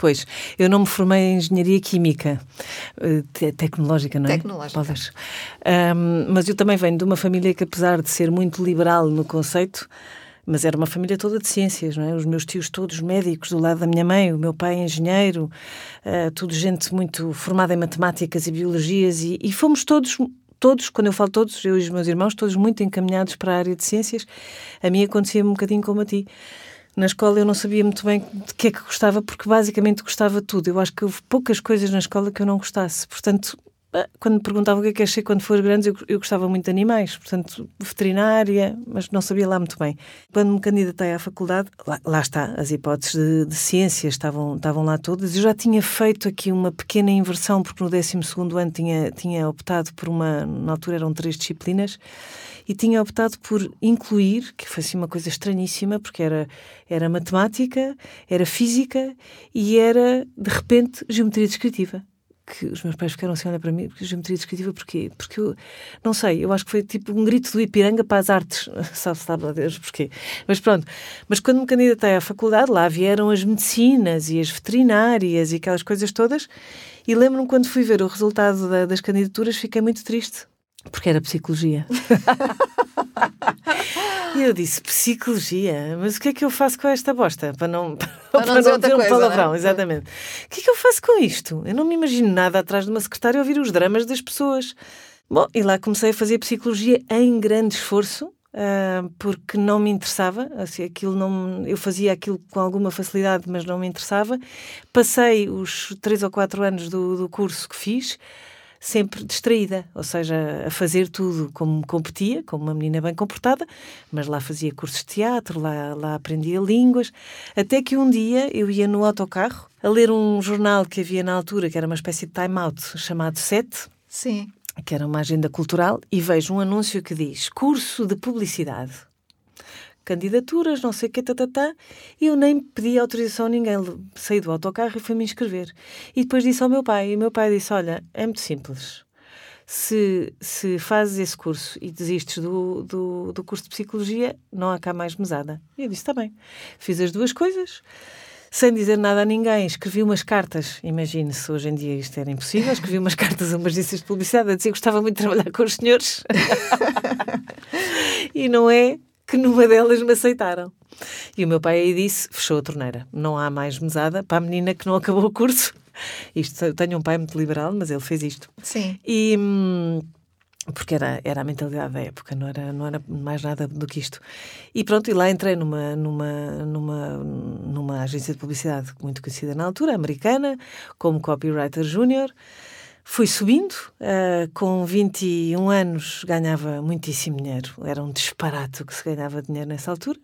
Pois, eu não me formei em engenharia química, eh, te tecnológica, não é? Tecnológica. Um, mas eu também venho de uma família que, apesar de ser muito liberal no conceito, mas era uma família toda de ciências, não é? Os meus tios todos médicos do lado da minha mãe, o meu pai engenheiro, uh, tudo gente muito formada em matemáticas e biologias e, e fomos todos todos, quando eu falo todos, eu e os meus irmãos, todos muito encaminhados para a área de ciências. A mim acontecia um bocadinho como a ti. Na escola eu não sabia muito bem de que é que gostava, porque basicamente gostava tudo. Eu acho que houve poucas coisas na escola que eu não gostasse. Portanto, ah, quando me perguntavam o que é que achei quando for grande, eu, eu, gostava muito de animais, portanto, veterinária, mas não sabia lá muito bem. Quando me candidatei à faculdade, lá, lá está, as hipóteses de, de, ciências estavam, estavam lá todas. Eu já tinha feito aqui uma pequena inversão, porque no 12 ano tinha, tinha optado por uma, na altura eram três disciplinas, e tinha optado por incluir, que foi assim uma coisa estranhíssima, porque era, era matemática, era física e era, de repente, geometria descritiva que os meus pais ficaram assim a olhar para mim, porque geometria descritiva, porquê? Porque eu, não sei, eu acho que foi tipo um grito do Ipiranga para as artes, sabe, sabe a Deus porquê. Mas pronto, mas quando me candidatei à faculdade, lá vieram as medicinas e as veterinárias e aquelas coisas todas, e lembro-me quando fui ver o resultado da, das candidaturas, fiquei muito triste, porque era psicologia. E eu disse, psicologia, mas o que é que eu faço com esta bosta? Para não, para, para não, dizer, dizer um coisa, palavrão, é? exatamente. O que é que eu faço com isto? Eu não me imagino nada atrás de uma secretária ouvir os dramas das pessoas. Bom, e lá comecei a fazer psicologia em grande esforço, uh, porque não me interessava, assim, aquilo não, eu fazia aquilo com alguma facilidade, mas não me interessava. Passei os três ou quatro anos do, do curso que fiz, sempre distraída, ou seja, a fazer tudo como competia, como uma menina bem comportada, mas lá fazia cursos de teatro, lá, lá aprendia línguas, até que um dia eu ia no autocarro a ler um jornal que havia na altura, que era uma espécie de time-out chamado Sete. Sim. Que era uma agenda cultural, e vejo um anúncio que diz curso de publicidade candidaturas, não sei o que, tatatá, e eu nem pedi autorização a ninguém. Saí do autocarro e fui-me inscrever. E depois disse ao meu pai, e o meu pai disse, olha, é muito simples. Se, se fazes esse curso e desistes do, do, do curso de Psicologia, não há cá mais mesada. E eu disse, está bem. Fiz as duas coisas sem dizer nada a ninguém, escrevi umas cartas. Imagine-se, hoje em dia isto era impossível. Escrevi umas cartas a umas agências de publicidade a dizer que gostava muito de trabalhar com os senhores. e não é que numa delas me aceitaram. E o meu pai aí disse: fechou a torneira, não há mais mesada para a menina que não acabou o curso. Isto, eu tenho um pai muito liberal, mas ele fez isto. Sim. E. Hum, porque era, era a mentalidade da época, não era, não era mais nada do que isto. E pronto, e lá entrei numa, numa, numa, numa agência de publicidade muito conhecida na altura, americana, como copywriter júnior. Fui subindo, uh, com 21 anos ganhava muitíssimo dinheiro, era um disparate que se ganhava dinheiro nessa altura.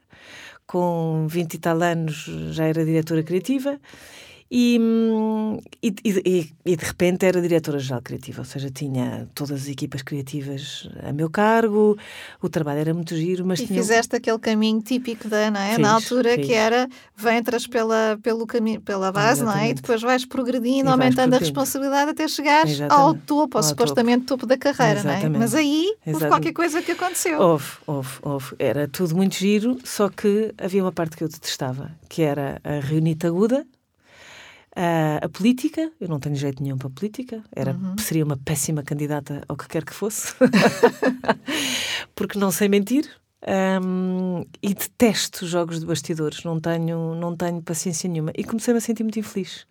Com 20 e tal anos já era diretora criativa e, e, e, e, de repente era diretora-geral criativa, ou seja, tinha todas as equipas criativas a meu cargo, o trabalho era muito giro, mas e tinha... fizeste aquele caminho típico da, não é? Fiz, Na altura fiz. que era, entras pela, pelo caminho, pela base, Exatamente. não é? E depois vais progredindo, aumentando a responsabilidade até chegares Exatamente. ao topo, ao, ao supostamente topo. topo da carreira, Exatamente. não é? Mas aí houve qualquer coisa que aconteceu. Houve, houve, houve. Era tudo muito giro, só que havia uma parte que eu detestava, que era a reunita aguda, Uh, a política, eu não tenho jeito nenhum para a política, era, uhum. seria uma péssima candidata ao que quer que fosse, porque não sei mentir um, e detesto jogos de bastidores, não tenho, não tenho paciência nenhuma. E comecei-me a sentir muito infeliz.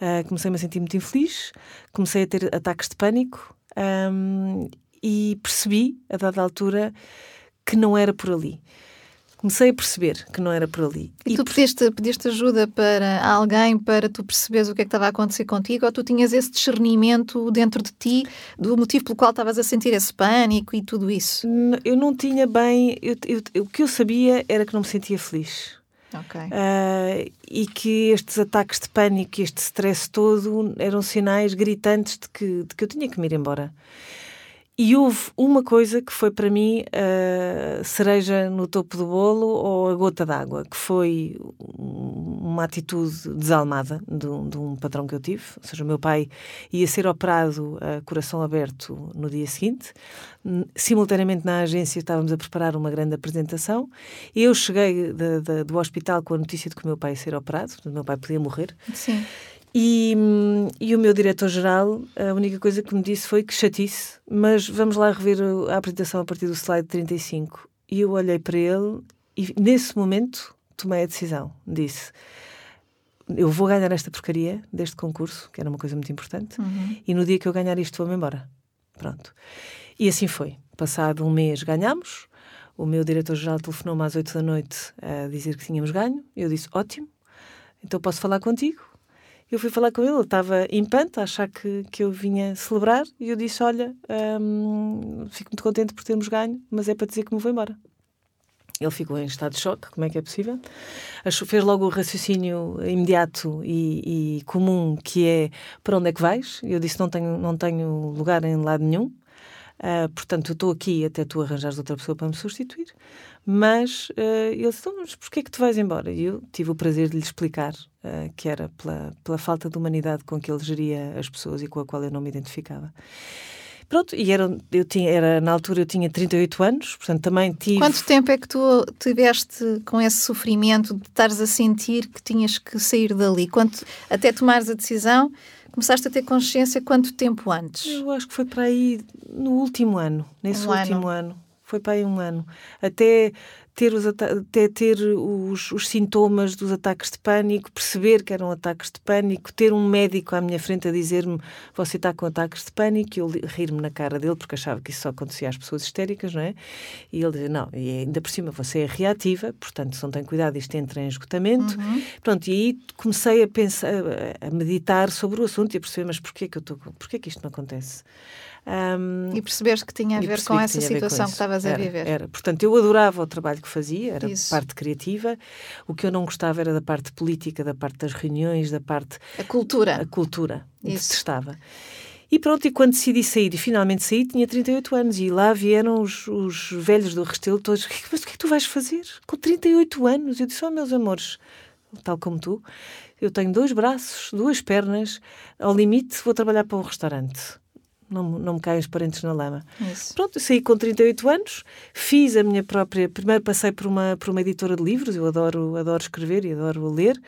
Uh, comecei-me a sentir muito infeliz, comecei a ter ataques de pânico um, e percebi, a dada altura, que não era por ali comecei a perceber que não era por ali. E, e tu pediste, pediste ajuda para alguém para tu perceberes o que é que estava a acontecer contigo ou tu tinhas esse discernimento dentro de ti do motivo pelo qual estavas a sentir esse pânico e tudo isso? Eu não tinha bem. Eu, eu, o que eu sabia era que não me sentia feliz. Okay. Uh, e que estes ataques de pânico, este stress todo, eram sinais gritantes de que, de que eu tinha que me ir embora. E houve uma coisa que foi para mim a cereja no topo do bolo ou a gota d'água, que foi uma atitude desalmada de um, de um, patrão que eu tive. Ou seja, o meu pai ia ser operado a coração aberto no dia seguinte. Simultaneamente na agência estávamos a preparar uma grande apresentação. Eu cheguei de, de, do hospital com a notícia de que o meu pai ia ser operado, o meu pai podia morrer. Sim. E, e o meu diretor-geral, a única coisa que me disse foi que chatice, mas vamos lá rever a apresentação a partir do slide 35. E eu olhei para ele e, nesse momento, tomei a decisão. Disse: Eu vou ganhar esta porcaria deste concurso, que era uma coisa muito importante, uhum. e no dia que eu ganhar isto, vou-me embora. Pronto. E assim foi. Passado um mês, ganhámos. O meu diretor-geral telefonou-me às 8 da noite a dizer que tínhamos ganho. Eu disse: Ótimo, então posso falar contigo? Eu fui falar com ele, ele estava em panto, a achar que, que eu vinha celebrar, e eu disse: Olha, hum, fico muito contente por termos ganho, mas é para dizer que me vou embora. Ele ficou em estado de choque, como é que é possível? Fez logo o raciocínio imediato e, e, comum, que é para onde é que vais? Eu disse: Não tenho, não tenho lugar em lado nenhum. Uh, portanto, eu estou aqui até tu arranjares outra pessoa para me substituir. Mas uh, ele disse, então, mas porquê é que tu vais embora? E eu tive o prazer de lhe explicar uh, que era pela, pela falta de humanidade com que ele geria as pessoas e com a qual eu não me identificava. Pronto, e era, eu tinha, era, na altura eu tinha 38 anos, portanto também tive... Quanto tempo é que tu tiveste com esse sofrimento de estares a sentir que tinhas que sair dali? Quanto, até tomares a decisão, começaste a ter consciência quanto tempo antes? Eu acho que foi para aí no último ano, nesse um último ano. ano. Foi para aí um ano. Até ter os, até ter os, os, sintomas dos ataques de pânico, perceber que eram ataques de pânico, ter um médico à minha frente a dizer-me você está com ataques de pânico, e eu rir-me na cara dele, porque achava que isso só acontecia às pessoas histéricas, não é? E ele dizia, não, e ainda por cima você é reativa, portanto, se não tem cuidado, isto entra em esgotamento. Uhum. Pronto, e aí comecei a pensar, a meditar sobre o assunto e a perceber, mas porquê que, eu estou, porquê que isto não acontece? Um, e percebeste que tinha a ver com essa situação que estavas a viver. Era. Portanto, eu adorava o trabalho que fazia, era Isso. parte criativa. O que eu não gostava era da parte política, da parte das reuniões, da parte. A cultura. A cultura. Isso. Detestava. E pronto, e quando decidi sair e finalmente saí, tinha 38 anos e lá vieram os, os velhos do Restelo todos. Mas o que é que tu vais fazer com 38 anos? Eu disse, oh meus amores, tal como tu, eu tenho dois braços, duas pernas, ao limite vou trabalhar para um restaurante não, não me caem os parentes na lama. Isso. Pronto, saí com 38 anos, fiz a minha própria. Primeiro passei por uma, por uma editora de livros, eu adoro, adoro escrever e adoro ler.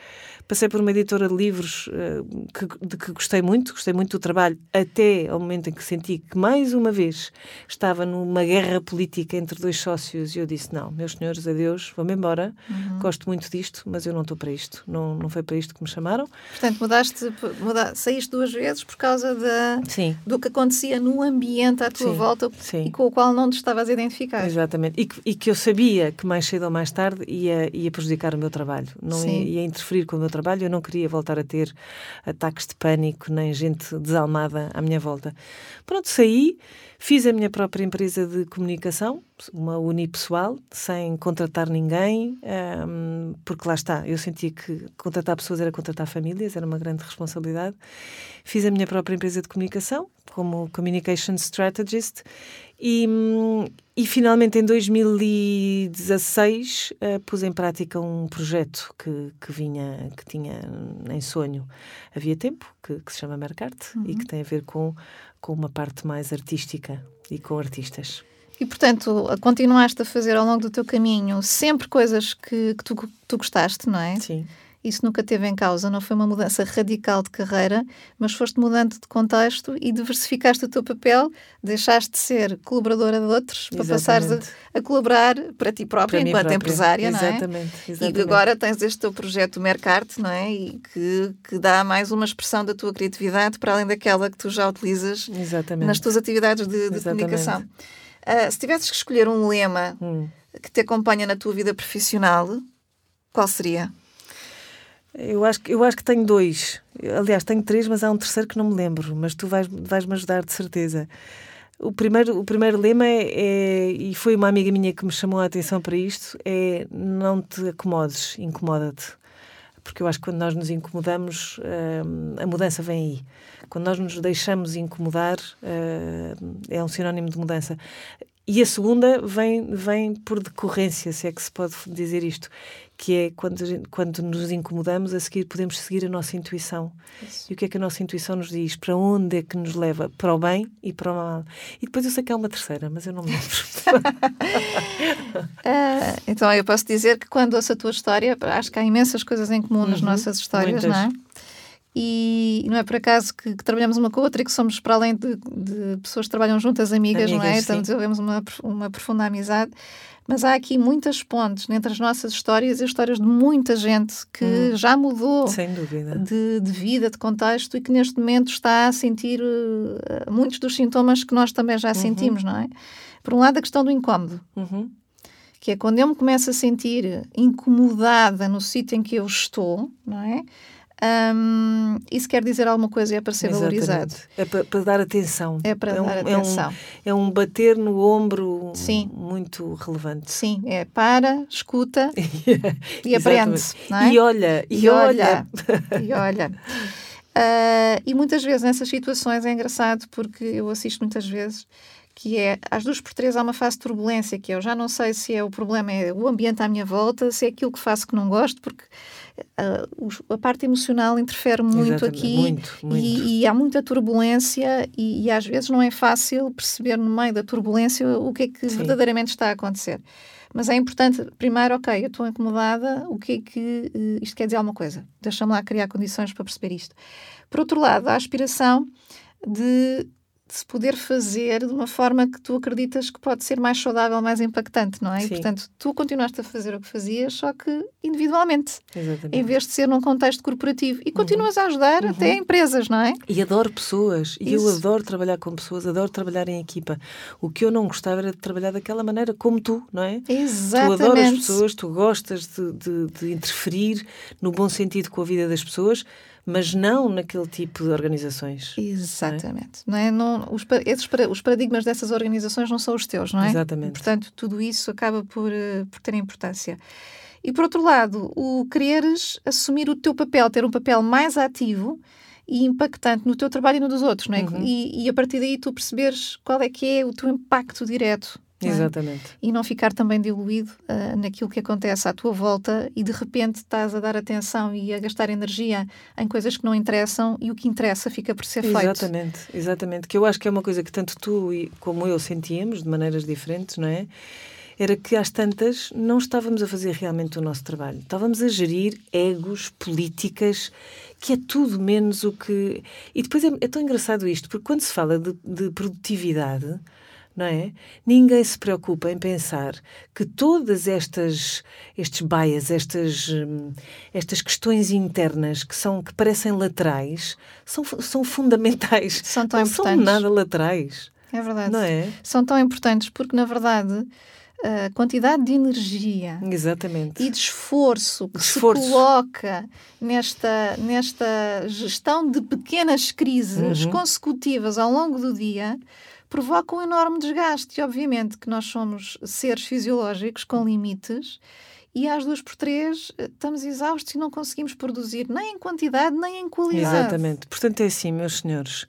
Passei por uma editora de livros uh, que, de que gostei muito, gostei muito do trabalho, até ao momento em que senti que, mais uma vez, estava numa guerra política entre dois sócios e eu disse: Não, meus senhores, adeus, vou-me embora. Uhum. Gosto muito disto, mas eu não estou para isto. Não, não foi para isto que me chamaram. Portanto, mudaste, mudaste saíste duas vezes por causa da, Sim. do que acontecia no ambiente à tua Sim. volta Sim. e com o qual não te estavas a identificar. Exatamente. E que, e que eu sabia que mais cedo ou mais tarde ia, ia prejudicar o meu trabalho, não ia, ia interferir com o meu trabalho trabalho, eu não queria voltar a ter ataques de pânico nem gente desalmada à minha volta. Pronto, saí, fiz a minha própria empresa de comunicação, uma unipessoal, sem contratar ninguém, um, porque lá está, eu sentia que contratar pessoas era contratar famílias, era uma grande responsabilidade. Fiz a minha própria empresa de comunicação, como Communication Strategist, e, e finalmente em 2016 uh, eh, pus em prática um projeto que, que vinha, que tinha em sonho havia tempo, que, que se chama Mercarte uhum. e que tem a ver com, com uma parte mais artística e com artistas. E, portanto, continuaste a fazer ao longo do teu caminho sempre coisas que, que tu, tu gostaste, não é? Sim isso nunca teve em causa, não foi uma mudança radical de carreira, mas foste mudando de contexto e diversificaste o teu papel, deixaste de ser colaboradora de outros para passares a, a, colaborar para ti própria, para enquanto própria. empresária, exatamente, não é? Exatamente. E agora tens este teu projeto Mercarte, não é? E que, que dá mais uma expressão da tua criatividade para além daquela que tu já utilizas exatamente. nas tuas atividades de, de comunicação. Uh, se tivesses que escolher um lema hum. que te acompanha na tua vida profissional, qual seria? Eu acho, eu acho que tenho dois. Aliás, tenho três, mas há um terceiro que não me lembro. Mas tu vais, vais-me ajudar de certeza. O primeiro, o primeiro lema é, é, e foi uma amiga minha que me chamou a atenção para isto, é não te acomodes, incomoda-te. porque eu acho que quando nós nos incomodamos, uh, a mudança vem aí. Quando nós nos deixamos incomodar, uh, é um sinónimo de mudança. E a segunda vem, vem por decorrência, se é que se pode dizer isto, que é quando, quando nos incomodamos, a seguir podemos seguir a nossa intuição. Isso. E o que é que a nossa intuição nos diz? Para onde é que nos leva? Para o bem e para o mal. E depois eu sei que há uma terceira, mas eu não me lembro. uh, então eu posso dizer que quando ouço a tua história, acho que há imensas coisas em comum nas uhum, nossas histórias, muitas. não é? E não é por acaso que, que, trabalhamos uma com a outra e que somos, para além de, de pessoas que trabalham juntas, amigas, amigas não é? Então desenvolvemos uma, uma profunda amizade. Mas há aqui muitas pontes entre as nossas histórias e as histórias de muita gente que hum, já mudou de, de, vida, de contexto e que neste momento está a sentir uh, muitos dos sintomas que nós também já uhum. sentimos, não é? Por um lado, a questão do incómodo. Uhum. Que é quando eu me começo a sentir incomodada no sítio em que eu estou, não é? Um, isso quer dizer alguma coisa e é para ser Exatamente. valorizado. É para, para, dar atenção. É para é dar um, atenção. É um, é um, bater no ombro Sim. muito relevante. Sim, é para, escuta e aprende. É? E olha, e, e olha. olha. e olha. Uh, e muitas vezes nessas situações é engraçado porque eu assisto muitas vezes que é às duas por três há uma fase de turbulência que é, eu já não sei se é o problema é o ambiente à minha volta, se é aquilo que faço que não gosto, porque uh, a parte emocional interfere muito Exatamente. aqui muito, muito. E, e, há muita turbulência e, e, às vezes não é fácil perceber no meio da turbulência o que é que Sim. verdadeiramente está a acontecer. Mas é importante, primeiro, ok, eu estou incomodada, o que é que uh, isto quer dizer alguma coisa? Deixa-me lá criar condições para perceber isto. Por outro lado, a aspiração de de se poder fazer de uma forma que tu acreditas que pode ser mais saudável, mais impactante, não é? Sim. E, portanto, tu continuaste a fazer o que fazias, só que individualmente, Exatamente. em vez de ser num contexto corporativo. E continuas uhum. a ajudar uhum. até empresas, não é? E adoro pessoas. E eu adoro trabalhar com pessoas, adoro trabalhar em equipa. O que eu não gostava era de trabalhar daquela maneira, como tu, não é? Exatamente. Tu adoras pessoas, tu gostas de, de, de interferir no bom sentido com a vida das pessoas, mas não naquele tipo de organizações. Exatamente. Não é? Não, os, esses, os paradigmas dessas organizações não são os teus, não é? Exatamente. Portanto, tudo isso acaba por, eh, por ter importância. E por outro lado, o quereres assumir o teu papel, ter um papel mais ativo e impactante no teu trabalho e no dos outros, não é? Uhum. E, e, a partir daí tu perceberes qual é que é o teu impacto direto é? Exatamente. E não ficar também diluído uh, naquilo que acontece à tua volta e de repente estás a dar atenção e a gastar energia em coisas que não interessam e o que interessa fica por ser feito. Exatamente, exatamente. Que eu acho que é uma coisa que tanto tu como eu sentíamos de maneiras diferentes, não é? Era que às tantas não estávamos a fazer realmente o nosso trabalho. Estávamos a gerir egos, políticas, que é tudo menos o que. E depois é, é tão engraçado isto, porque quando se fala de, de produtividade não é? Ninguém se preocupa em pensar que todas estas estes bias, estas hum, estas questões internas que são que parecem laterais, são são fundamentais. São tão não importantes. são nada laterais. É verdade. Não é? São tão importantes porque na verdade a quantidade de energia Exatamente. e de esforço que esforço. se coloca nesta, nesta gestão de pequenas crises uhum. consecutivas ao longo do dia provoca um enorme desgaste. E, obviamente, que nós somos seres fisiológicos com limites e às duas por três eh, estamos exaustos e não conseguimos produzir nem em quantidade nem em qualidade. Exatamente. Portanto, é assim, meus senhores,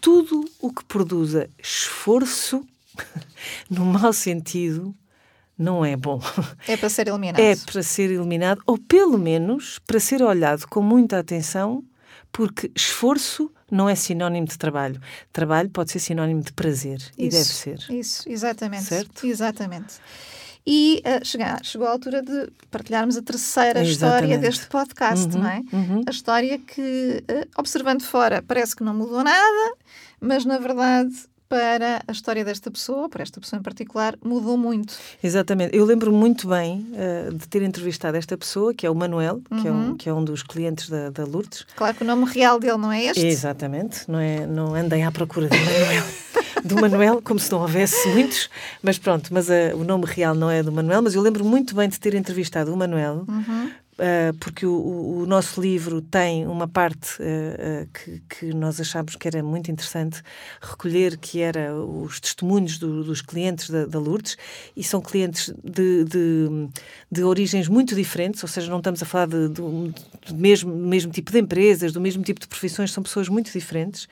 tudo o que produza esforço, no mau sentido, não é bom. É para ser eliminado. É para ser eliminado, ou pelo menos para ser olhado com muita atenção, porque esforço não é sinónimo de trabalho. Trabalho pode ser sinónimo de prazer isso, e deve ser. Isso, exatamente. Certo? Exatamente. E uh, chegou, chegou a altura de partilharmos a terceira história deste podcast, uhum, não é? Uhum. A história que, uh, observando fora, parece que não mudou nada, mas na verdade para a história desta pessoa, para esta pessoa em particular, mudou muito. Exatamente. Eu lembro muito bem uh, de ter entrevistado esta pessoa, que é o Manuel, uhum. que, é um, uhum. que é um dos clientes da, da Lourdes. Claro que o nome real dele não é este. Exatamente. Não, é, não andem à procura do Manuel. do Manuel, como se não houvesse muitos, mas pronto, mas uh, o nome real não é do Manuel, mas eu lembro muito bem de ter entrevistado o Manuel, uhum uh, porque o, o, nosso livro tem uma parte uh, que, que, nós achámos que era muito interessante recolher, que era os testemunhos do, dos clientes da, da, Lourdes, e são clientes de, de, de, origens muito diferentes, ou seja, não estamos a falar de, do, mesmo, do mesmo tipo de empresas, do mesmo tipo de profissões, são pessoas muito diferentes.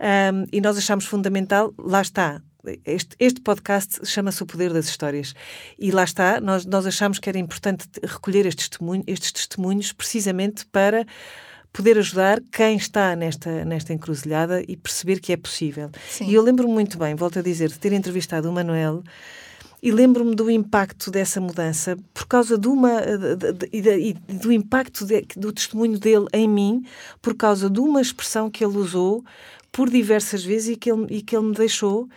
Um, e nós achamos fundamental, lá está, este, este podcast chama-se O Poder das Histórias. E lá está, nós, nós achamos que era importante recolher estes testemunhos, estes testemunhos precisamente para poder ajudar quem está nesta, nesta encruzilhada e perceber que é possível. Sim. E eu lembro-me muito bem, volto a dizer, de ter entrevistado o Manuel e lembro-me do impacto dessa mudança por causa de uma e do impacto de, do testemunho dele em mim por causa de uma expressão que ele usou por diversas vezes e que ele, e que ele me deixou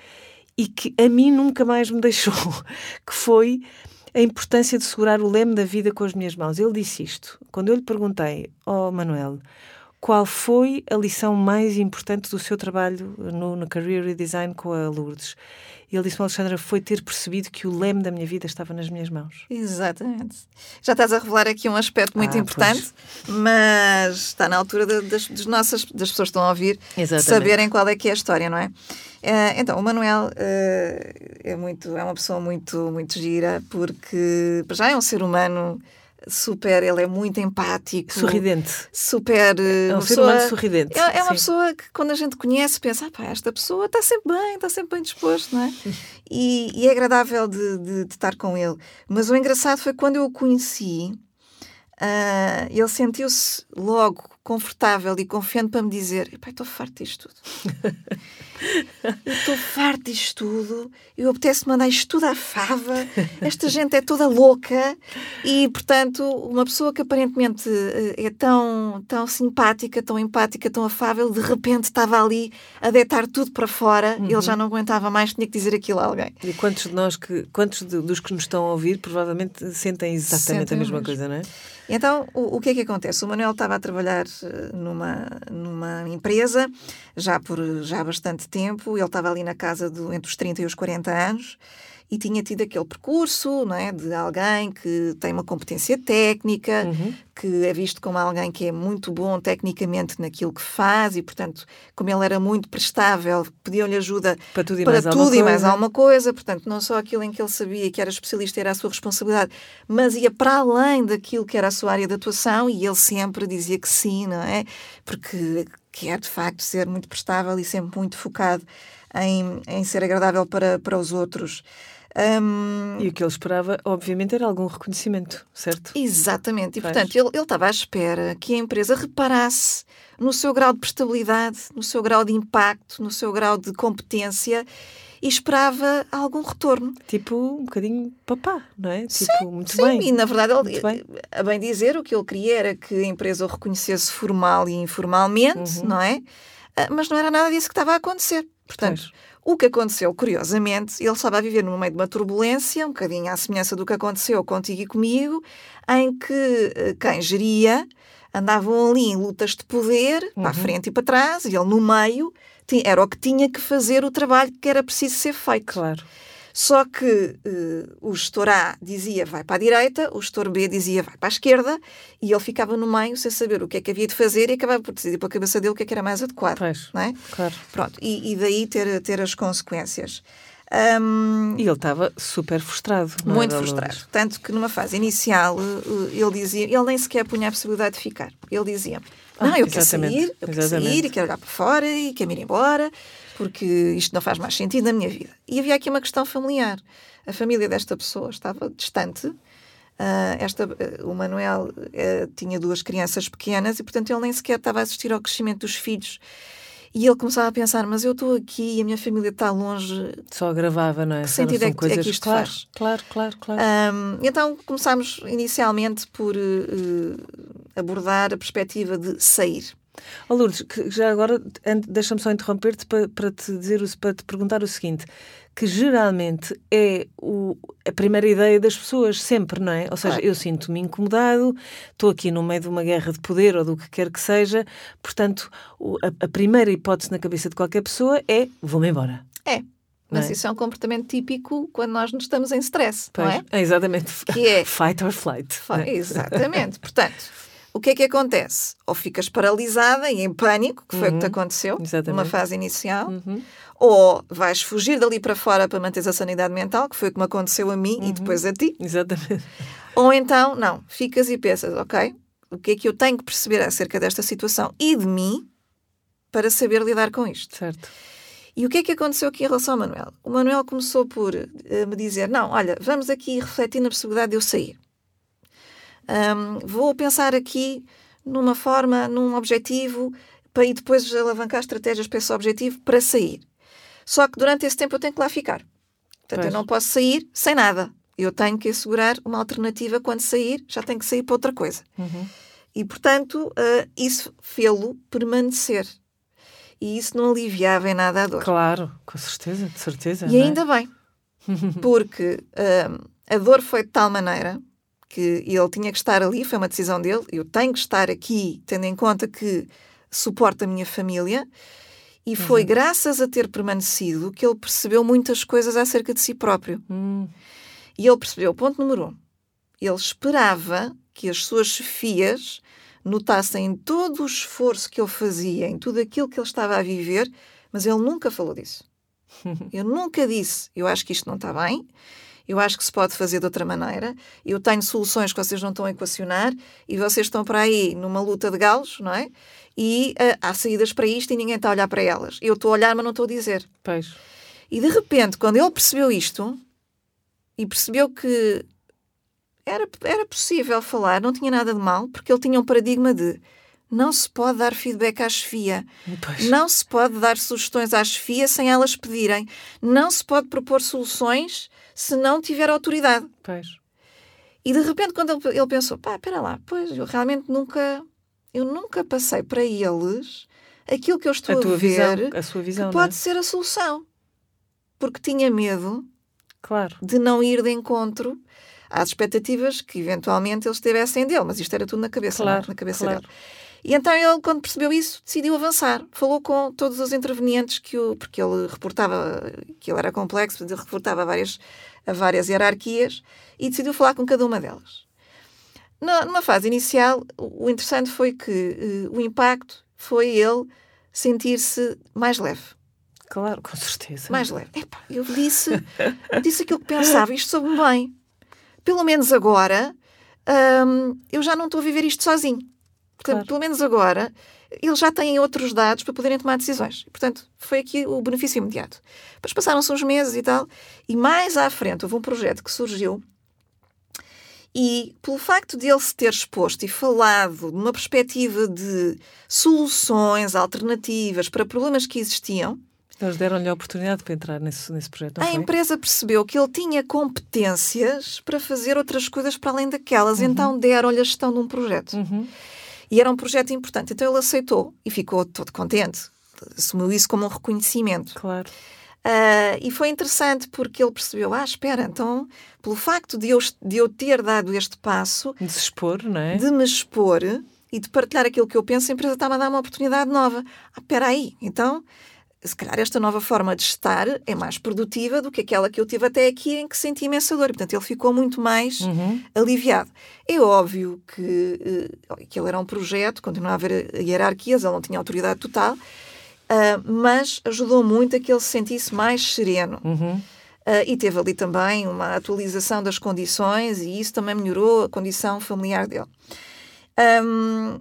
e que a mim nunca mais me deixou, que foi a importância de segurar o leme da vida com as minhas mãos. Ele disse isto. Quando eu lhe perguntei, ó oh, Manuel, qual foi a lição mais importante do seu trabalho no, no Career Redesign com a Lourdes? E ele disse-me, Alexandra, foi ter percebido que o leme da minha vida estava nas minhas mãos. Exatamente. Já estás a revelar aqui um aspecto muito ah, importante, pois. mas está na altura de, das, das, nossas, das pessoas que estão a ouvir Exatamente. saberem qual é que é a história, não é? Uh, então, o Manuel uh, é, muito, é uma pessoa muito, muito gira, porque já é um ser humano super, ele é muito empático. Sorridente. Super. É um ser pessoa, humano sorridente. É, é uma pessoa que, quando a gente conhece, pensa: ah, pá, esta pessoa está sempre bem, está sempre bem disposto, não é? e, e, é agradável de, de, de, estar com ele. Mas o engraçado foi quando eu o conheci, uh, ele sentiu-se logo confortável e confiante para me dizer: estou farto disto tudo. eu estou farto disto tudo. Eu apetece mandar isto tudo à fava. Esta gente é toda louca. E, portanto, uma pessoa que aparentemente eh, é tão, tão simpática, tão empática, tão afável, de repente estava ali a deitar tudo para fora. Uhum. Ele já não aguentava mais, tinha que dizer aquilo a alguém. E quantos de nós, que, quantos de, dos que nos estão a ouvir, provavelmente sentem exatamente sentem a mesma coisa, não é? Então, o, o que é que acontece? O Manuel estava a trabalhar eh, numa, numa empresa já por já bastante tempo. Ele estava ali na casa do, entre os 30 e os 40 anos e tinha tido aquele percurso não é, de alguém que tem uma competência técnica, uhum. que é visto como alguém que é muito bom tecnicamente naquilo que faz e, portanto, como ele era muito prestável, pediam-lhe ajuda para tudo, e, para mais, tudo e mais alguma coisa. Portanto, não só aquilo em que ele sabia que era especialista era a sua responsabilidade, mas ia para além daquilo que era a sua área de atuação e ele sempre dizia que sim, não é? Porque quer de facto ser muito prestável e sempre muito focado em, em ser agradável para, para os outros. Um... E o que ele esperava, obviamente, era algum reconhecimento, certo? Exatamente. E, Faz. portanto, ele, ele estava à espera que a empresa reparasse no seu grau de prestabilidade, no seu grau de impacto, no seu grau de competência e esperava algum retorno. Tipo, um bocadinho papá, não é? Sim, tipo, muito sim. bem. E na verdade, ele, bem. a bem dizer, o que ele queria era que a empresa o reconhecesse formal e informalmente, uhum. não é? Ah, mas não era nada disso que estava a acontecer. Portanto, pois. O que aconteceu, curiosamente, ele estava a viver no meio de uma turbulência, um bocadinho à semelhança do que aconteceu contigo e comigo, em que eh, quem geria andavam ali em lutas de poder, uhum. para a frente e para trás, e ele no meio era o que tinha que fazer o trabalho que era preciso ser feito. Claro. Só que uh, o gestor A dizia vai para a direita, o gestor B dizia vai para a esquerda, e ele ficava no meio sem saber o que é que havia de fazer e acabava por decidir pela cabeça dele o que é que era mais adequado. Pois, não é? claro. Pronto, e, e daí ter, ter as consequências. Um, e ele estava super frustrado. Muito frustrado. Tanto que numa fase inicial eh, ele dizia, ele nem sequer punha a possibilidade de ficar. Ele dizia: ah, Não, ah, eu quero sair, eu quero sair e quero olhar para fora e quero ir embora porque isto não faz mais sentido na minha vida. E havia aqui uma questão familiar. A família desta pessoa estava distante. Uh, esta, uh, o Manuel uh, tinha duas crianças pequenas e, portanto, ele nem sequer estava a assistir ao crescimento dos filhos. E ele começava a pensar, mas eu estou aqui e a minha família está longe. Só agravava, não é? Que sentido é que, coisas... é que isto claro, faz? Claro, claro, claro. Um, então começámos inicialmente por abordar a perspectiva de sair. Oh, Lourdes, já agora deixa-me só interromper-te para, para, te dizer, para te perguntar o seguinte: que geralmente é o, a primeira ideia das pessoas, sempre, não é? Ou seja, eu sinto-me incomodado, estou aqui no meio de uma guerra de poder ou do que quer que seja, portanto, a, a primeira hipótese na cabeça de qualquer pessoa é vou-me embora. É. Mas é? isso é um comportamento típico quando nós nos estamos em stress, pois, não é? é? Exatamente. Que é fight or flight. Exatamente. Portanto, o que é que acontece? Ou ficas paralisada e em pânico, que foi uhum. o que te uhum. aconteceu Exatamente. numa fase inicial, uhum. ou vais fugir dali para fora para manter a sanidade mental, que foi o que me aconteceu a mim uhum. e depois a ti. Exatamente. Ou então, não, ficas e pensas, ok, o que é que eu tenho que perceber acerca desta situação e de mim para saber lidar com isto. Certo. E o que é que aconteceu aqui em relação ao Manuel? O Manuel começou por uh, me dizer: Não, olha, vamos aqui refletir na possibilidade de eu sair. Um, vou pensar aqui numa forma, num objetivo, para ir depois alavancar estratégias para esse objetivo para sair. Só que durante esse tempo eu tenho que lá ficar. Portanto, pois. eu não posso sair sem nada. Eu tenho que assegurar uma alternativa quando sair, já tenho que sair para outra coisa. Uhum. E, portanto, uh, isso fê-lo permanecer e isso não aliviava em nada a dor. Claro, com certeza, de certeza. E é? ainda bem, porque um, a dor foi de tal maneira que ele tinha que estar ali, foi uma decisão dele, eu tenho que estar aqui, tendo em conta que suporta a minha família, e foi uhum. graças a ter permanecido que ele percebeu muitas coisas acerca de si próprio. Uhum. E ele percebeu, ponto número um, ele esperava que as suas chefias notassem todo o esforço que ele fazia, em tudo aquilo que ele estava a viver, mas ele nunca falou disso. Eu nunca disse, eu acho que isto não está bem, eu acho que se pode fazer de outra maneira, eu tenho soluções que vocês não estão a equacionar e vocês estão para aí numa luta de galos, não é? E uh, há saídas para isto e ninguém está a olhar para elas. Eu estou a olhar, mas não estou a dizer. Pois. E de repente, quando ele percebeu isto e percebeu que era, era possível falar, não tinha nada de mal, porque ele tinha um paradigma de não se pode dar feedback à chefia, pois. não se pode dar sugestões à chefia sem elas pedirem, não se pode propor soluções se não tiver autoridade. Pois. E de repente, quando ele, ele pensou, pá, espera lá, pois eu realmente nunca, eu nunca passei para eles aquilo que eu estou a, a ver visão, a sua visão, que pode é? ser a solução. Porque tinha medo claro. de não ir de encontro às expectativas que eventualmente eles tivessem dele, mas isto era tudo na cabeça, é? claro, na cabeça claro. dele. E então ele, quando percebeu isso, decidiu avançar. Falou com todos os intervenientes que o, porque ele reportava que ele era complexo, ele reportava várias, a várias hierarquias e decidiu falar com cada uma delas. Na, numa fase inicial, o interessante foi que uh, o impacto foi ele sentir-se mais leve. Claro, com certeza. Mais leve. Epá, eu disse, disse aquilo que pensava, isto soube-me bem pelo menos agora, hum, eu já não estou a viver isto sozinho. Portanto, claro. pelo menos agora, eles já têm outros dados para poderem tomar decisões. Portanto, foi aqui o benefício imediato. Depois passaram-se uns meses e tal, e mais à frente houve um projeto que surgiu e pelo facto de ele se ter exposto e falado numa perspectiva de soluções alternativas para problemas que existiam, eles deram-lhe a oportunidade para entrar nesse, nesse projeto. a foi? empresa percebeu que ele tinha competências para fazer outras coisas para além daquelas, uhum. então deram-lhe a gestão de um projeto. Uhum. E era um projeto importante. Então ele aceitou e ficou todo contente. Assumiu isso como um reconhecimento. Claro. Uh, e foi interessante porque ele percebeu: ah, espera, então, pelo facto de eu, de eu ter dado este passo, de se expor, não é? De me expor e de partilhar aquilo que eu penso, a empresa está-me a dar uma oportunidade nova. Ah, espera aí, então se calhar esta nova forma de estar é mais produtiva do que aquela que eu tive até aqui em que senti imensa dor. Portanto, ele ficou muito mais uhum. aliviado. É óbvio que, uh, que ele era um projeto, continuava a haver hierarquias, ele não tinha autoridade total, uh, mas ajudou muito a que ele se sentisse mais sereno. Uhum. Uh, e teve ali também uma atualização das condições e isso também melhorou a condição familiar dele. Um,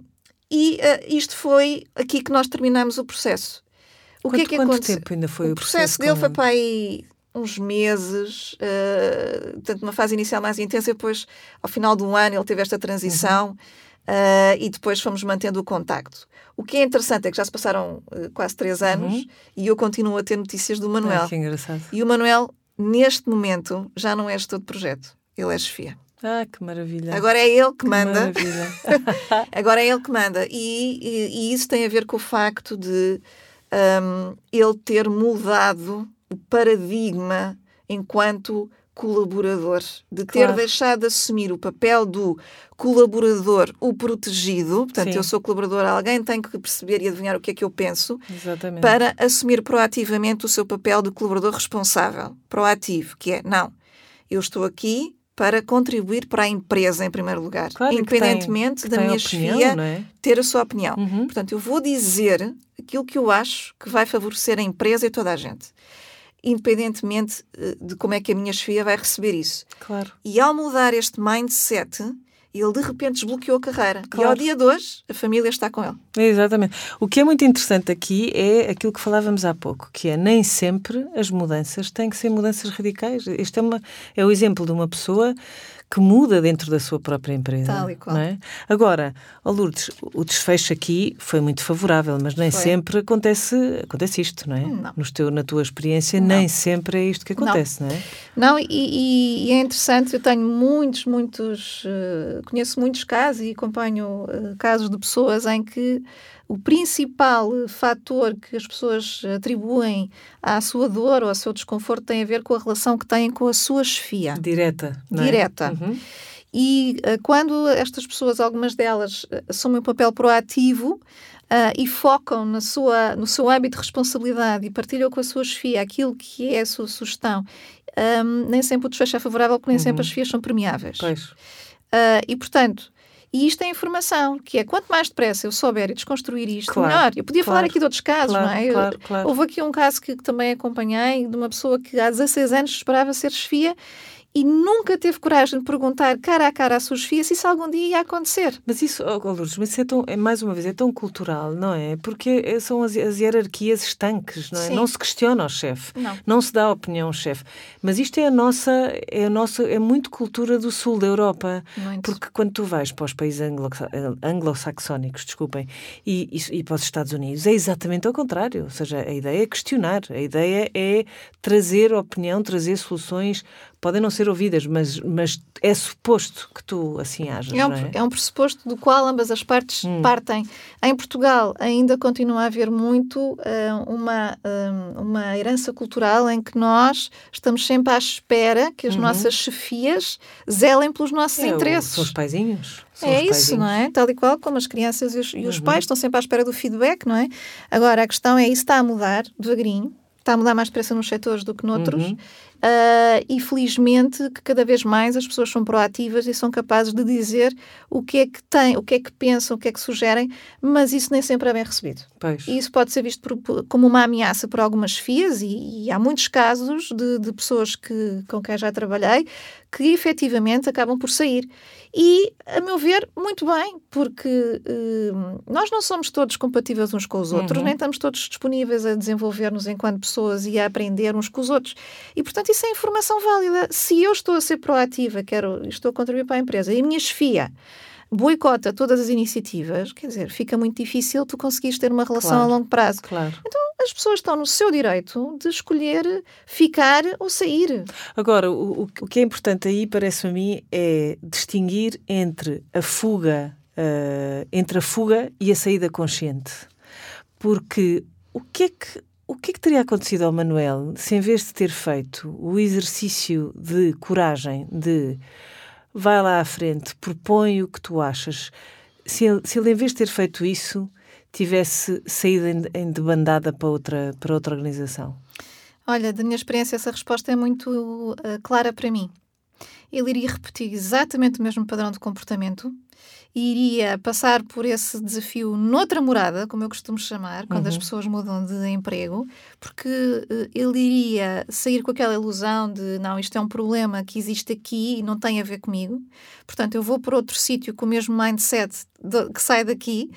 e isto foi aqui que nós terminamos o processo. O quanto, que é que quanto aconteceu? tempo ainda foi o, o processo? processo dele foi para aí uns meses, uh, portanto, uma fase inicial mais intensa, depois, ao final de um ano, ele teve esta transição uhum. uh, e depois fomos mantendo o contacto. O que é interessante é que já se passaram uh, quase três anos uhum. e eu continuo a ter notícias do Manuel. Ah, que engraçado. E o Manuel, neste momento, já não é gestor de projeto, ele é chefia. Ah, que maravilha. Agora é ele que, que manda. Agora é ele que manda. E, e, e isso tem a ver com o facto de um, ele ter mudado o paradigma enquanto colaborador, de ter claro. deixado de assumir o papel do colaborador, o protegido, portanto, Sim. eu sou colaborador, alguém tem que perceber e adivinhar o que é que eu penso, Exatamente. para assumir proativamente o seu papel de colaborador responsável, proativo, que é, não, eu estou aqui para contribuir para a empresa em primeiro lugar, claro, independentemente tem, da minha opinião, chefia é? ter a sua opinião. Uhum. Portanto, eu vou dizer aquilo que eu acho que vai favorecer a empresa e toda a gente independentemente eh, de como é que a minha chefia vai receber isso. Claro. E ao mudar este mindset, ele de repente desbloqueou a carreira. Claro. E ao dia de hoje, a família está com ele. Exatamente. O que é muito interessante aqui é aquilo que falávamos há pouco, que é nem sempre as mudanças têm que ser mudanças radicais. Este é, uma, é o exemplo de uma pessoa que muda dentro da sua própria empresa. Tal e qual. É? Agora, oh Lourdes, o desfecho aqui foi muito favorável, mas nem foi. sempre acontece, acontece isto, não é? Não. Nos teu, na tua experiência, não. nem sempre é isto que acontece, não, não é? Não, e, e, é interessante, eu tenho muitos, muitos, uh, conheço muitos casos e acompanho uh, casos de pessoas em que o principal fator que as pessoas atribuem à sua dor ou ao seu desconforto tem a ver com a relação que têm com a sua chefia. Direta. É? Direta. Uhum. E uh, quando estas pessoas, algumas delas, uh, assumem um papel proativo uh, e focam na sua, no seu âmbito de responsabilidade e partilham com a sua chefia aquilo que é a sua sugestão, um, nem sempre o desfecho é favorável, porque nem uhum. sempre as chefias são premiáveis. Pois. e, portanto, e isto é informação, que é quanto mais depressa eu souber e desconstruir isto, claro, melhor. Eu podia claro, falar aqui de outros casos, claro, não é? Eu, houve aqui um caso que, que também acompanhei de uma pessoa que há 16 anos esperava ser chefia e nunca teve coragem de perguntar cara a cara à sua chefia se isso algum dia ia acontecer. Mas isso, oh, Lourdes, mas isso é, tão, é, mais uma vez, é tão cultural, não é? Porque é, são as, as hierarquias estanques, não é? Sim. Não se questiona ao chefe, não. não se dá opinião ao chefe. Mas isto é a nossa, é a nossa, é muito cultura do sul da Europa. Muito. Porque quando tu vais para os países anglo-saxónicos, desculpem, e, e, e para os Estados Unidos, é exatamente ao contrário. Ou seja, a ideia é questionar, a ideia é trazer opinião, trazer soluções podem não ser ouvidas, mas, mas é suposto que tu assim hajas. É um, é? é? um pressuposto do qual ambas as partes hum. partem. Em Portugal ainda continua a haver muito uh, uma, uh, uma herança cultural em que nós estamos sempre à espera que as uhum. nossas chefias zelem pelos nossos é, interesses. São os paizinhos. São é os isso, paizinhos. não é? Tal e qual como as crianças e os, e os uhum. pais estão sempre à espera do feedback, não é? Agora, a questão é, isso está a mudar devagarinho, está a mudar mais depressa nos setores do que noutros. Uhum. Uh, e felizmente que cada vez mais as pessoas são proativas e são capazes de dizer o que é que têm, o que é que pensam, o que é que sugerem, mas isso nem sempre é bem recebido. Pois. E isso pode ser visto por, como uma ameaça por algumas FIAs e, e há muitos casos de, de, pessoas que, com quem já trabalhei que efetivamente acabam por sair. E, a meu ver, muito bem, porque uh, nós não somos todos compatíveis uns com os outros, uhum. nem estamos todos disponíveis a desenvolver-nos enquanto pessoas e a aprender uns com os outros. E, portanto, isso é informação válida. Se eu estou a ser proativa, quero, estou a contribuir para a empresa, e a minha chefia boicota todas as iniciativas, quer dizer, fica muito difícil tu conseguires ter uma relação claro, a longo prazo. Claro. Então, as pessoas estão no seu direito de escolher ficar ou sair. Agora, o, o que é importante aí, parece-me a mim, é distinguir entre a fuga, uh, entre a fuga e a saída consciente. Porque o que é que o que, é que teria acontecido ao Manuel se, em vez de ter feito o exercício de coragem, de vai lá à frente, propõe o que tu achas. Se ele, se ele em vez de ter feito isso, tivesse saído em, em debandada para outra, para outra organização? Olha, da minha experiência, essa resposta é muito uh, clara para mim. Ele iria repetir exatamente o mesmo padrão de comportamento iria passar por esse desafio noutra morada, como eu costumo chamar, quando uhum. as pessoas mudam de emprego, porque uh, ele iria sair com aquela ilusão de não, isto é um problema que existe aqui e não tem a ver comigo. Portanto, eu vou para outro sítio com o mesmo mindset de, que sai daqui.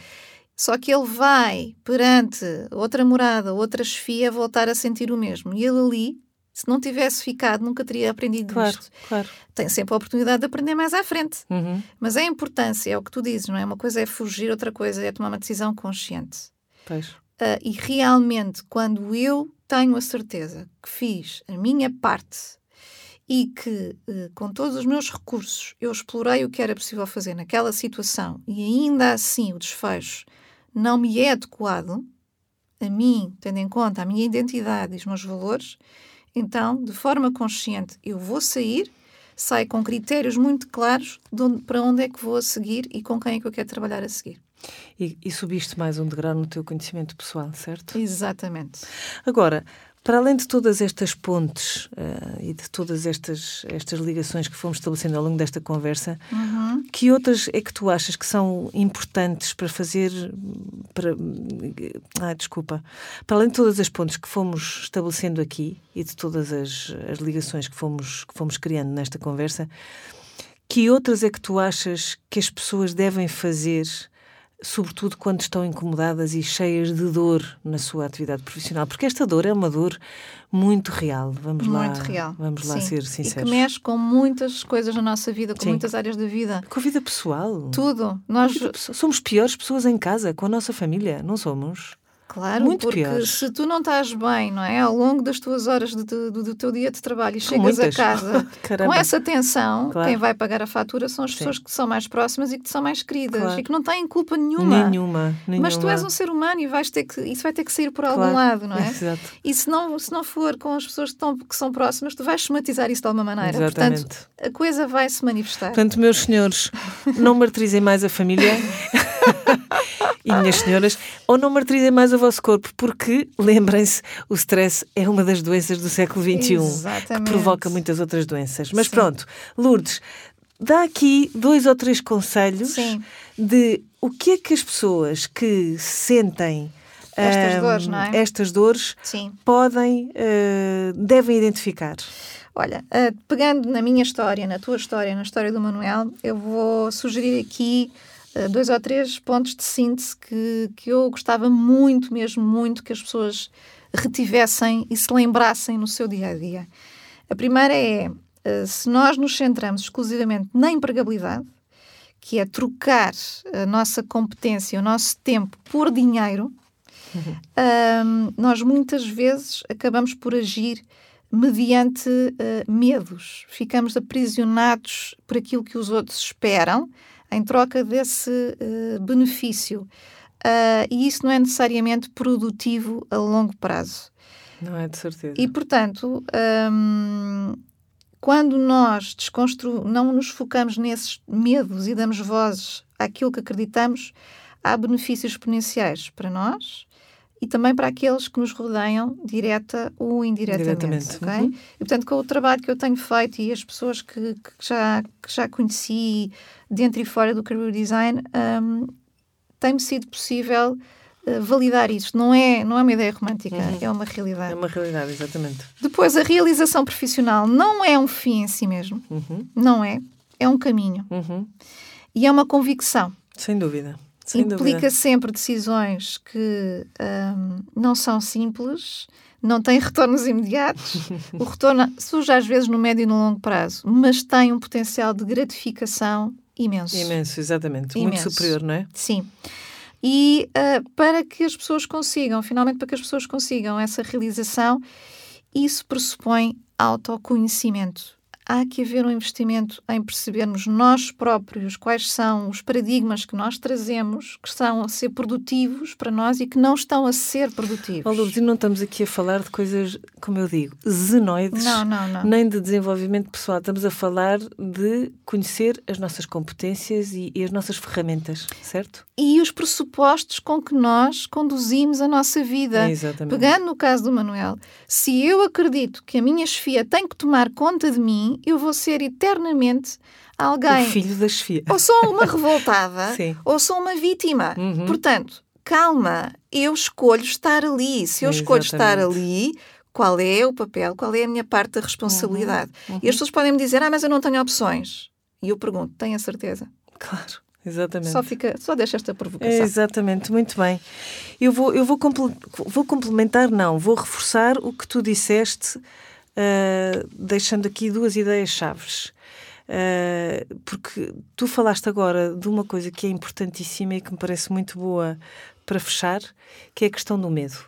Só que ele vai perante outra morada, outra chefia, voltar a sentir o mesmo. E ele ali se não tivesse ficado, nunca teria aprendido claro, isto. Claro. Tem sempre a oportunidade de aprender mais à frente. Uhum. Mas a importância, é o que tu dizes, não é? Uma coisa é fugir, outra coisa é tomar uma decisão consciente. Pois. Uh, e realmente, quando eu tenho a certeza que fiz a minha parte e que, uh, com todos os meus recursos, eu explorei o que era possível fazer naquela situação e ainda assim o desfecho não me é adequado a mim, tendo em conta a minha identidade e os meus valores, então, de forma consciente, eu vou sair, saio com critérios muito claros de onde, para onde é que vou a seguir e com quem é que eu quero trabalhar a seguir. E, e subiste mais um degrau no teu conhecimento pessoal, certo? Exatamente. Agora, para além de todas estas pontes uh, e de todas estas, estas ligações que fomos estabelecendo ao longo desta conversa, uhum. que outras é que tu achas que são importantes para fazer. Para, ah, desculpa. Para além de todas as pontes que fomos estabelecendo aqui e de todas as, as ligações que fomos, que fomos criando nesta conversa, que outras é que tu achas que as pessoas devem fazer? Sobretudo quando estão incomodadas e cheias de dor na sua atividade profissional, porque esta dor é uma dor muito real. Vamos muito lá, real. Vamos lá ser sinceros. E que mexe com muitas coisas na nossa vida, com Sim. muitas áreas da vida. Com a vida pessoal. Tudo. Nós somos piores pessoas em casa, com a nossa família, não somos? Claro, Muito porque pior. se tu não estás bem, não é? Ao longo das tuas horas de, de, do teu dia de trabalho e chegas muitas. a casa com essa tensão, claro. quem vai pagar a fatura são as Sim. pessoas que são mais próximas e que te são mais queridas claro. e que não têm culpa nenhuma. Nenhuma, nenhuma. Mas tu és um ser humano e vais ter que, isso vai ter que sair por algum claro. lado, não é? Exato. E se não, se não for com as pessoas que, estão, que são próximas, tu vais somatizar isso de alguma maneira. Exatamente. Portanto, a coisa vai se manifestar. Portanto, meus senhores, não martirizem mais a família. e minhas senhoras, ou não martirizem mais o vosso corpo, porque, lembrem-se, o stress é uma das doenças do século XXI, Exatamente. que provoca muitas outras doenças. Mas Sim. pronto, Lourdes, dá aqui dois ou três conselhos Sim. de o que é que as pessoas que sentem estas um, dores, não é? Estas dores Sim. podem, uh, devem identificar. Olha, uh, pegando na minha história, na tua história, na história do Manuel, eu vou sugerir aqui dois ou três pontos de síntese que, que eu gostava muito, mesmo muito, que as pessoas retivessem e se lembrassem no seu dia a dia. A primeira é: eh, se nós nos centramos exclusivamente na empregabilidade, que é trocar a nossa competência, o nosso tempo por dinheiro, uhum. um, nós muitas vezes acabamos por agir mediante uh, medos. Ficamos aprisionados por aquilo que os outros esperam em troca desse uh, benefício. Uh, e isso não é necessariamente produtivo a longo prazo. Não é de certeza. E, portanto, um, quando nós desconstru não nos focamos nesses medos e damos vozes àquilo que acreditamos, há benefícios exponenciais para nós e também para aqueles que nos rodeiam, direta ou indiretamente. Okay? Uhum. E, portanto, com o trabalho que eu tenho feito e as pessoas que, que já, que já conheci dentro e fora do career design, um, tem-me sido possível uh, validar isso. Não é, não é uma ideia romântica, uhum. é uma realidade. É uma realidade, exatamente. Depois, a realização profissional não é um fim em si mesmo. Uhum. Não é. É um caminho. Uhum. E é uma convicção. Sem dúvida. Sem implica dúvida. sempre decisões que um, não são simples, não têm retornos imediatos. o retorno surge às vezes no médio e no longo prazo, mas tem um potencial de gratificação imenso. Imenso, exatamente. Imenso. Muito superior, não é? Sim. E uh, para que as pessoas consigam, finalmente, para que as pessoas consigam essa realização, isso pressupõe autoconhecimento há que haver um investimento em percebermos nós próprios quais são os paradigmas que nós trazemos que estão a ser produtivos para nós e que não estão a ser produtivos. Oh, Lourdes, e não estamos aqui a falar de coisas, como eu digo, zenoides, não, não, não. nem de desenvolvimento pessoal. Estamos a falar de conhecer as nossas competências e, e as nossas ferramentas, certo? E os pressupostos com que nós conduzimos a nossa vida. É exatamente. Pegando no caso do Manuel, se eu acredito que a minha chefia tem que tomar conta de mim, eu vou ser eternamente alguém. O filho da chefia. Ou sou uma revoltada, ou sou uma vítima. Uhum. Portanto, calma, eu escolho estar ali. Se eu escolho estar ali, qual é o papel, qual é a minha parte da responsabilidade? Uhum. Uhum. E as pessoas podem me dizer, ah, mas eu não tenho opções. E eu pergunto, tem a certeza? Claro. Exatamente. Só, fica, só deixa esta provocação. É, exatamente, muito bem. Eu vou, eu vou, vou complementar, não, vou reforçar o que tu disseste uh, deixando aqui duas ideias chaves. Uh, porque tu falaste agora de uma coisa que é importantíssima e que me parece muito boa para fechar, que é a questão do medo.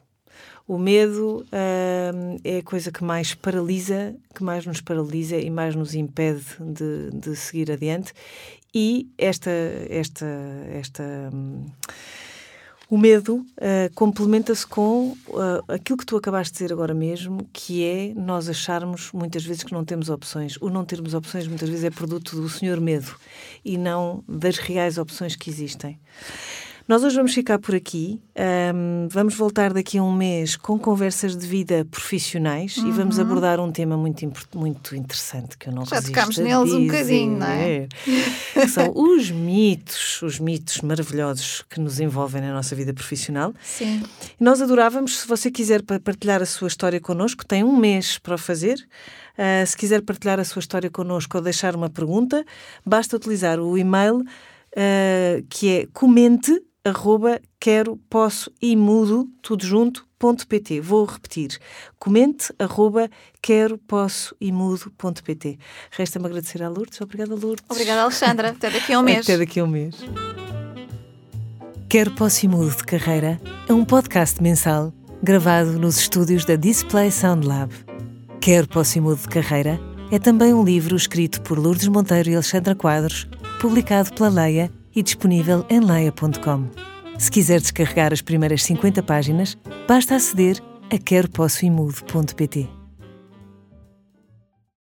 O medo uh, é a coisa que mais paralisa, que mais nos paralisa e mais nos impede de, de seguir adiante. E esta, esta, esta, um, O medo uh, complementa-se com uh, aquilo que tu acabaste de dizer agora mesmo, que é nós acharmos muitas vezes que não temos opções. O não termos opções muitas vezes é produto do senhor medo e não das reais opções que existem. Nós hoje vamos ficar por aqui. Um, vamos voltar daqui a um mês com conversas de vida profissionais uhum. e vamos uhum. abordar um tema muito, muito interessante que eu não Já tocámos neles um bocadinho, não é? Que são os mitos, os mitos maravilhosos que nos envolvem na nossa vida profissional. Sim. Nós adorávamos, se você quiser partilhar a sua história connosco, tem um mês para o fazer. Uh, se quiser partilhar a sua história connosco ou deixar uma pergunta, basta utilizar o e-mail uh, que é comente arroba quero, posso e mudo, tudo junto, ponto pt. Vou repetir. Comente, arroba quero, posso e mudo, ponto pt. Resta-me agradecer à Lourdes. Obrigada, Lourdes. Obrigada, Alexandra. Até daqui a um mês. Até daqui a um mês. Quero, posso e mudo de carreira é um podcast mensal gravado nos estúdios da Display Sound Lab. Quero, posso e mudo de carreira é também um livro escrito por Lourdes Monteiro e Alexandra Quadros, publicado pela Leia e disponível em leia.com. Se quiser descarregar as primeiras 50 páginas, basta aceder a queropossoimudo.pt.